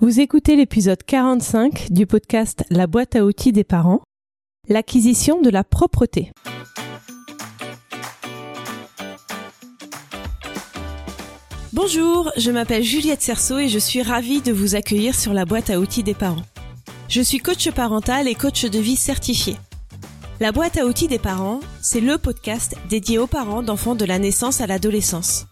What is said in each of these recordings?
Vous écoutez l'épisode 45 du podcast La boîte à outils des parents, l'acquisition de la propreté. Bonjour, je m'appelle Juliette Cerceau et je suis ravie de vous accueillir sur la boîte à outils des parents. Je suis coach parental et coach de vie certifié. La boîte à outils des parents, c'est le podcast dédié aux parents d'enfants de la naissance à l'adolescence.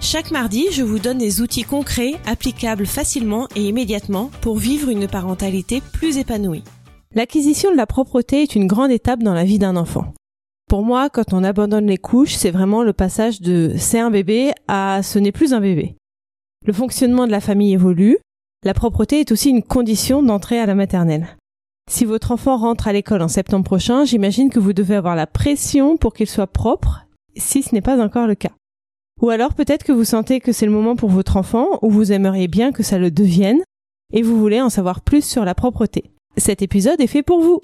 Chaque mardi, je vous donne des outils concrets, applicables facilement et immédiatement pour vivre une parentalité plus épanouie. L'acquisition de la propreté est une grande étape dans la vie d'un enfant. Pour moi, quand on abandonne les couches, c'est vraiment le passage de c'est un bébé à ce n'est plus un bébé. Le fonctionnement de la famille évolue, la propreté est aussi une condition d'entrée à la maternelle. Si votre enfant rentre à l'école en septembre prochain, j'imagine que vous devez avoir la pression pour qu'il soit propre, si ce n'est pas encore le cas. Ou alors peut-être que vous sentez que c'est le moment pour votre enfant ou vous aimeriez bien que ça le devienne et vous voulez en savoir plus sur la propreté. Cet épisode est fait pour vous.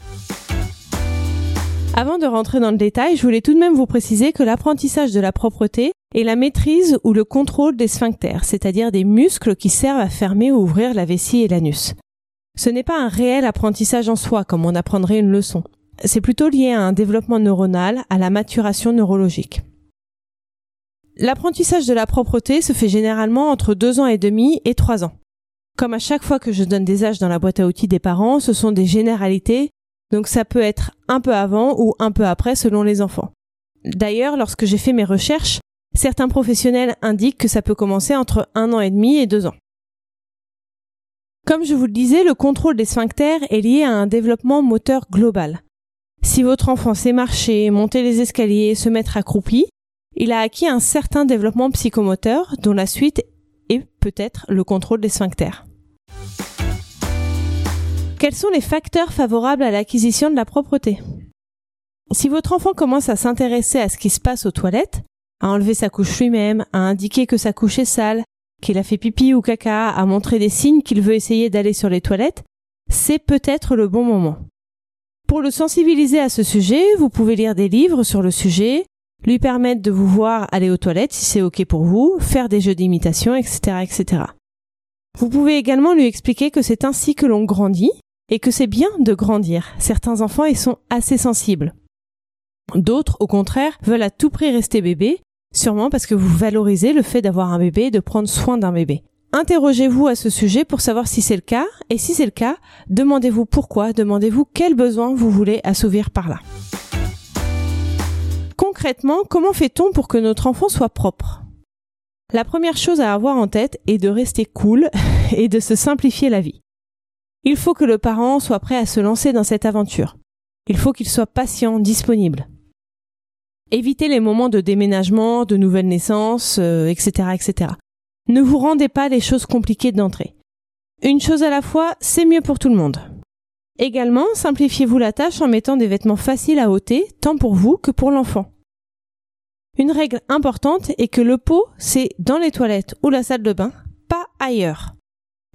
Avant de rentrer dans le détail, je voulais tout de même vous préciser que l'apprentissage de la propreté est la maîtrise ou le contrôle des sphincters, c'est-à-dire des muscles qui servent à fermer ou ouvrir la vessie et l'anus. Ce n'est pas un réel apprentissage en soi comme on apprendrait une leçon. C'est plutôt lié à un développement neuronal, à la maturation neurologique. L'apprentissage de la propreté se fait généralement entre deux ans et demi et trois ans. Comme à chaque fois que je donne des âges dans la boîte à outils des parents, ce sont des généralités, donc ça peut être un peu avant ou un peu après selon les enfants. D'ailleurs, lorsque j'ai fait mes recherches, certains professionnels indiquent que ça peut commencer entre un an et demi et deux ans. Comme je vous le disais, le contrôle des sphincters est lié à un développement moteur global. Si votre enfant sait marcher, monter les escaliers, se mettre accroupi, il a acquis un certain développement psychomoteur dont la suite est peut-être le contrôle des sphincters. Quels sont les facteurs favorables à l'acquisition de la propreté? Si votre enfant commence à s'intéresser à ce qui se passe aux toilettes, à enlever sa couche lui-même, à indiquer que sa couche est sale, qu'il a fait pipi ou caca, à montrer des signes qu'il veut essayer d'aller sur les toilettes, c'est peut-être le bon moment. Pour le sensibiliser à ce sujet, vous pouvez lire des livres sur le sujet, lui permettre de vous voir aller aux toilettes si c'est ok pour vous, faire des jeux d'imitation, etc., etc. Vous pouvez également lui expliquer que c'est ainsi que l'on grandit et que c'est bien de grandir. Certains enfants y sont assez sensibles. D'autres, au contraire, veulent à tout prix rester bébé, sûrement parce que vous valorisez le fait d'avoir un bébé et de prendre soin d'un bébé. Interrogez-vous à ce sujet pour savoir si c'est le cas, et si c'est le cas, demandez-vous pourquoi, demandez-vous quels besoins vous voulez assouvir par là concrètement, comment fait-on pour que notre enfant soit propre? La première chose à avoir en tête est de rester cool et de se simplifier la vie. Il faut que le parent soit prêt à se lancer dans cette aventure. Il faut qu'il soit patient, disponible. Évitez les moments de déménagement, de nouvelles naissances, etc., euh, etc. Ne vous rendez pas les choses compliquées d'entrée. Une chose à la fois, c'est mieux pour tout le monde. Également, simplifiez-vous la tâche en mettant des vêtements faciles à ôter, tant pour vous que pour l'enfant. Une règle importante est que le pot, c'est dans les toilettes ou la salle de bain, pas ailleurs.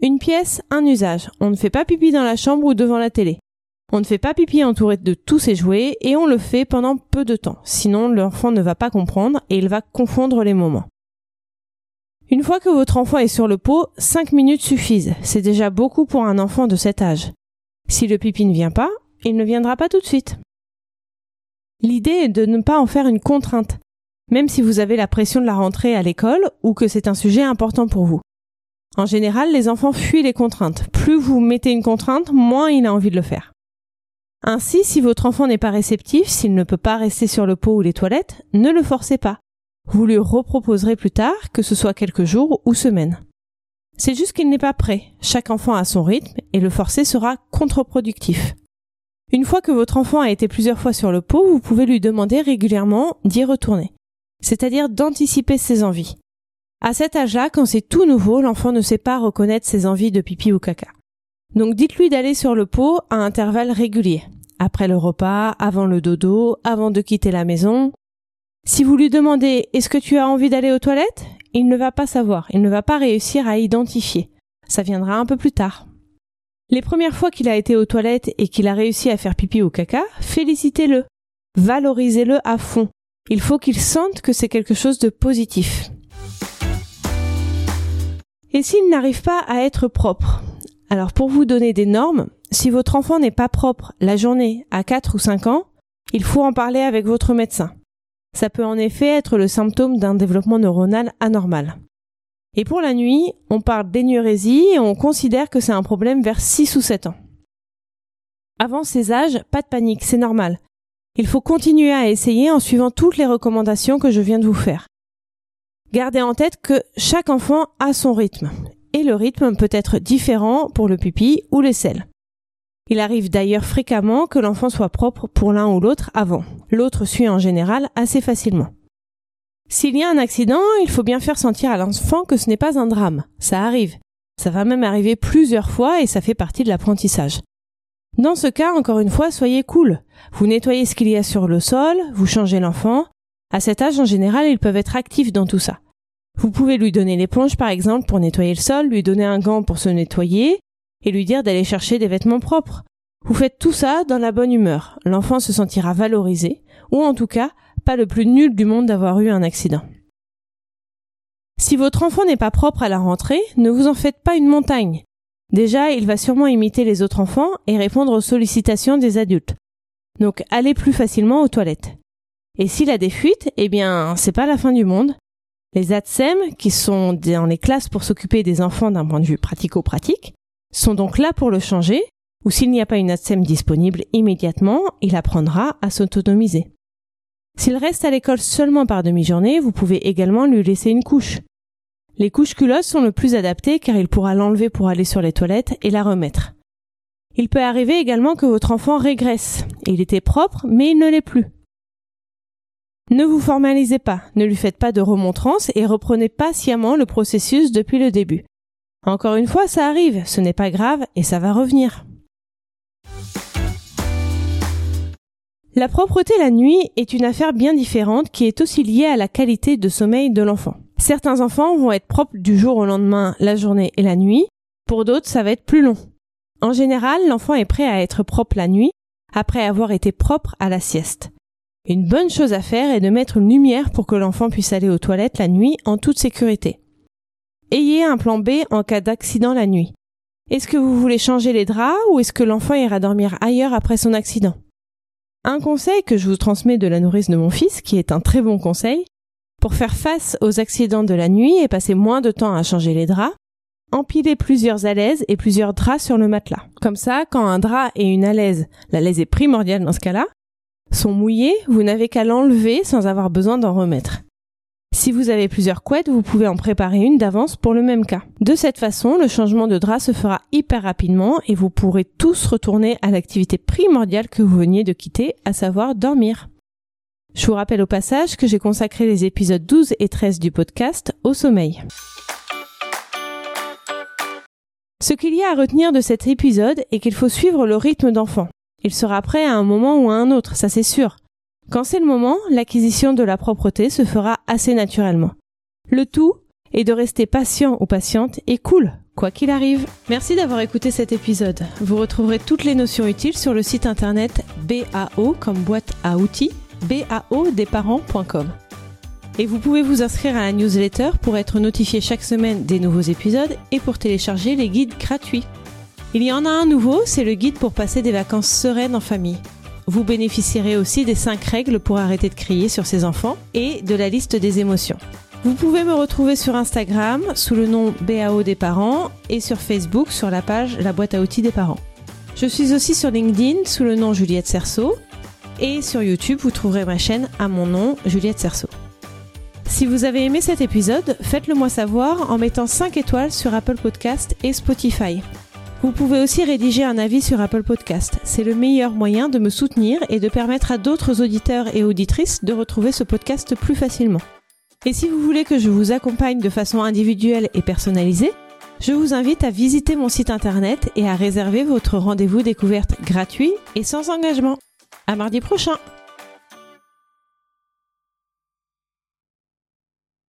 Une pièce, un usage. On ne fait pas pipi dans la chambre ou devant la télé. On ne fait pas pipi entouré de tous ses jouets et on le fait pendant peu de temps. Sinon, l'enfant ne va pas comprendre et il va confondre les moments. Une fois que votre enfant est sur le pot, 5 minutes suffisent. C'est déjà beaucoup pour un enfant de cet âge. Si le pipi ne vient pas, il ne viendra pas tout de suite. L'idée est de ne pas en faire une contrainte même si vous avez la pression de la rentrée à l'école ou que c'est un sujet important pour vous. En général, les enfants fuient les contraintes. Plus vous mettez une contrainte, moins il a envie de le faire. Ainsi, si votre enfant n'est pas réceptif, s'il ne peut pas rester sur le pot ou les toilettes, ne le forcez pas. Vous lui reproposerez plus tard, que ce soit quelques jours ou semaines. C'est juste qu'il n'est pas prêt. Chaque enfant a son rythme et le forcer sera contre-productif. Une fois que votre enfant a été plusieurs fois sur le pot, vous pouvez lui demander régulièrement d'y retourner c'est-à-dire d'anticiper ses envies. À cet âge-là, quand c'est tout nouveau, l'enfant ne sait pas reconnaître ses envies de pipi ou caca. Donc dites-lui d'aller sur le pot à intervalles réguliers. Après le repas, avant le dodo, avant de quitter la maison. Si vous lui demandez est-ce que tu as envie d'aller aux toilettes, il ne va pas savoir, il ne va pas réussir à identifier. Ça viendra un peu plus tard. Les premières fois qu'il a été aux toilettes et qu'il a réussi à faire pipi ou caca, félicitez-le. Valorisez-le à fond. Il faut qu'il sente que c'est quelque chose de positif. Et s'il n'arrive pas à être propre? Alors pour vous donner des normes, si votre enfant n'est pas propre la journée à 4 ou 5 ans, il faut en parler avec votre médecin. Ça peut en effet être le symptôme d'un développement neuronal anormal. Et pour la nuit, on parle d'énurésie et on considère que c'est un problème vers 6 ou 7 ans. Avant ces âges, pas de panique, c'est normal. Il faut continuer à essayer en suivant toutes les recommandations que je viens de vous faire. Gardez en tête que chaque enfant a son rythme, et le rythme peut être différent pour le pipi ou les selles. Il arrive d'ailleurs fréquemment que l'enfant soit propre pour l'un ou l'autre avant. L'autre suit en général assez facilement. S'il y a un accident, il faut bien faire sentir à l'enfant que ce n'est pas un drame. Ça arrive. Ça va même arriver plusieurs fois et ça fait partie de l'apprentissage. Dans ce cas, encore une fois, soyez cool. Vous nettoyez ce qu'il y a sur le sol, vous changez l'enfant. À cet âge, en général, ils peuvent être actifs dans tout ça. Vous pouvez lui donner l'éponge, par exemple, pour nettoyer le sol, lui donner un gant pour se nettoyer, et lui dire d'aller chercher des vêtements propres. Vous faites tout ça dans la bonne humeur. L'enfant se sentira valorisé, ou en tout cas, pas le plus nul du monde d'avoir eu un accident. Si votre enfant n'est pas propre à la rentrée, ne vous en faites pas une montagne. Déjà, il va sûrement imiter les autres enfants et répondre aux sollicitations des adultes. Donc, allez plus facilement aux toilettes. Et s'il a des fuites, eh bien, c'est pas la fin du monde. Les ATSEM, qui sont dans les classes pour s'occuper des enfants d'un point de vue pratico-pratique, sont donc là pour le changer, ou s'il n'y a pas une ATSEM disponible immédiatement, il apprendra à s'autonomiser. S'il reste à l'école seulement par demi-journée, vous pouvez également lui laisser une couche. Les couches culosses sont le plus adaptées car il pourra l'enlever pour aller sur les toilettes et la remettre. Il peut arriver également que votre enfant régresse. Il était propre, mais il ne l'est plus. Ne vous formalisez pas, ne lui faites pas de remontrance et reprenez patiemment le processus depuis le début. Encore une fois, ça arrive, ce n'est pas grave et ça va revenir. La propreté la nuit est une affaire bien différente qui est aussi liée à la qualité de sommeil de l'enfant. Certains enfants vont être propres du jour au lendemain, la journée et la nuit. Pour d'autres, ça va être plus long. En général, l'enfant est prêt à être propre la nuit après avoir été propre à la sieste. Une bonne chose à faire est de mettre une lumière pour que l'enfant puisse aller aux toilettes la nuit en toute sécurité. Ayez un plan B en cas d'accident la nuit. Est-ce que vous voulez changer les draps ou est-ce que l'enfant ira dormir ailleurs après son accident? Un conseil que je vous transmets de la nourrice de mon fils, qui est un très bon conseil, pour faire face aux accidents de la nuit et passer moins de temps à changer les draps, empilez plusieurs alaises et plusieurs draps sur le matelas. Comme ça, quand un drap et une alaise, l'alaise est primordiale dans ce cas-là, sont mouillés, vous n'avez qu'à l'enlever sans avoir besoin d'en remettre. Si vous avez plusieurs couettes, vous pouvez en préparer une d'avance pour le même cas. De cette façon, le changement de drap se fera hyper rapidement et vous pourrez tous retourner à l'activité primordiale que vous veniez de quitter, à savoir dormir. Je vous rappelle au passage que j'ai consacré les épisodes 12 et 13 du podcast au sommeil. Ce qu'il y a à retenir de cet épisode est qu'il faut suivre le rythme d'enfant. Il sera prêt à un moment ou à un autre, ça c'est sûr. Quand c'est le moment, l'acquisition de la propreté se fera assez naturellement. Le tout est de rester patient ou patiente et cool, quoi qu'il arrive. Merci d'avoir écouté cet épisode. Vous retrouverez toutes les notions utiles sur le site internet BAO comme boîte à outils, baodesparents.com. Et vous pouvez vous inscrire à la newsletter pour être notifié chaque semaine des nouveaux épisodes et pour télécharger les guides gratuits. Il y en a un nouveau, c'est le guide pour passer des vacances sereines en famille. Vous bénéficierez aussi des 5 règles pour arrêter de crier sur ses enfants et de la liste des émotions. Vous pouvez me retrouver sur Instagram sous le nom BAO des parents et sur Facebook sur la page La boîte à outils des parents. Je suis aussi sur LinkedIn sous le nom Juliette Cerceau et sur YouTube vous trouverez ma chaîne à mon nom Juliette Cerceau. Si vous avez aimé cet épisode, faites-le moi savoir en mettant 5 étoiles sur Apple Podcast et Spotify. Vous pouvez aussi rédiger un avis sur Apple Podcast. C'est le meilleur moyen de me soutenir et de permettre à d'autres auditeurs et auditrices de retrouver ce podcast plus facilement. Et si vous voulez que je vous accompagne de façon individuelle et personnalisée, je vous invite à visiter mon site internet et à réserver votre rendez-vous découverte gratuit et sans engagement. À mardi prochain!